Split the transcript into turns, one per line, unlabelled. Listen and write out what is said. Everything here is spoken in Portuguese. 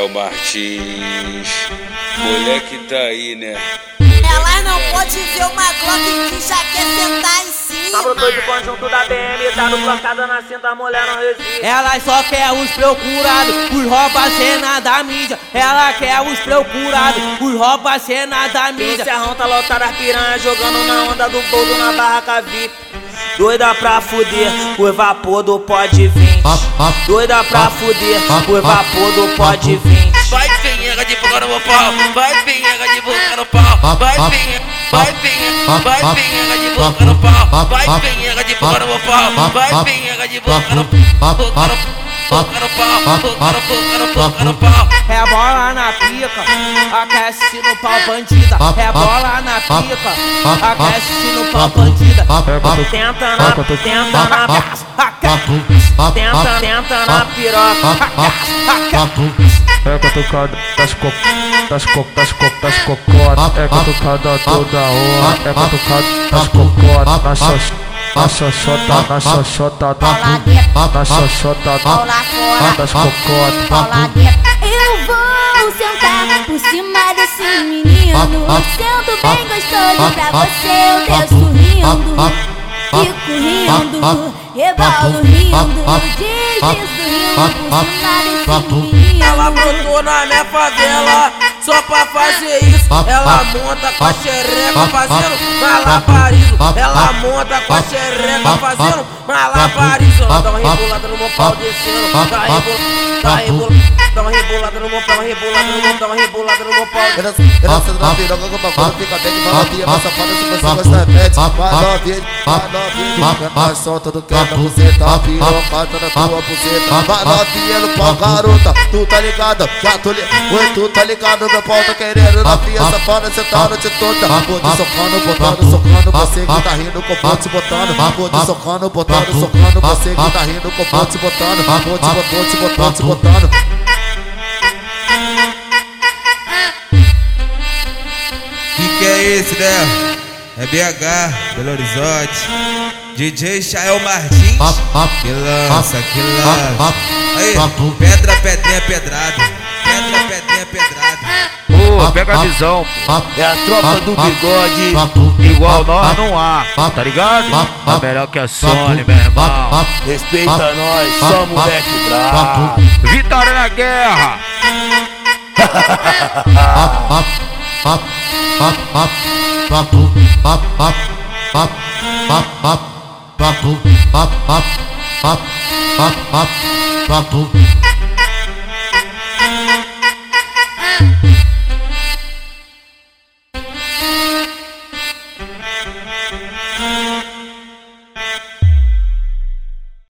Chael Martins. Moleque tá aí, né?
Elas não pode ver uma Glock que já quer sentar em cima.
Tá brotou de conjunto da BM, tá no blocada na cinta, a mulher não resiste.
Ela só quer os procurados, os rouba cena da mídia. Ela quer os procurados, os rouba cena da
E o
mídia.
Serrão tá lotado as piranha jogando na onda do boldo na barraca VIP. Doida pra fuder, o vapor do pode vir. Doida pra fuder, o vapor do pode vir.
Vai pinhega de boca no meu pau, vai pinhega de boca no pau, vai pinhega, vai pinhega, vai pinhega de boca no pau, vai pinhega de boca no meu pau, vai pinhega de boca no boca no boca no pau, boca no boca no boca no pau.
É bola na pica, aquece no pau bandida. É bola na pica, aquece no pau bandida.
Tenta na, tenta na, tenta, tenta na piroca.
É catucada das co das co das co das cocotas É catucada toda hora É catucada das cocotas Na xox na xoxota na xoxota na xoxota da
fora,
das
dentro. Eu vou sentar por cima desse menino. Sento bem gostoso pra você, eu desço rindo. Fico rindo, cima desse menino.
Ela brotou na minha favela só pra fazer isso. Ela monta com a xereca fazendo malabarismo. Ela monta com a xereca fazendo malabarismo. Ela dá uma rebolada no meu pau descendo. Dá uma rebolada, dá uma rebolada. No meu pau, rebolada no uma rebolada no meu pau.
Herança da piroca com bagulho, fica bem vai novinha, vai safada se você gosta repete Vai novinha, vai novinha, vai solta do quebra buceta Piroca tá na tua buceta. Vai novinha no pau, garota, tu tá ligado, já tô ligado Oi, tu tá ligado, meu pau tá querendo Novinha safada, cê tá a noite toda Vou te socando, botando, socando Você que tá rindo, com vou te botando. Vou te socando, botando, socando Você que tá rindo, com vou te botando. Vou te botando, te botando, te botando
esse, né? É BH, Belo Horizonte. DJ Chael Martins. Que lança, que lança. Aí, pedra, pedrinha, pedrada. Pedra, pedrinha, pedrada.
Ô, pega a visão, pô. É a tropa do bigode, igual nós não há, tá ligado? Tá melhor que a Sony, meu irmão. Respeita nós, só moleque bravo. Vitória na guerra!
papo, papo, papo, papo, papo, papo, papo, papo, papo, papo, papo.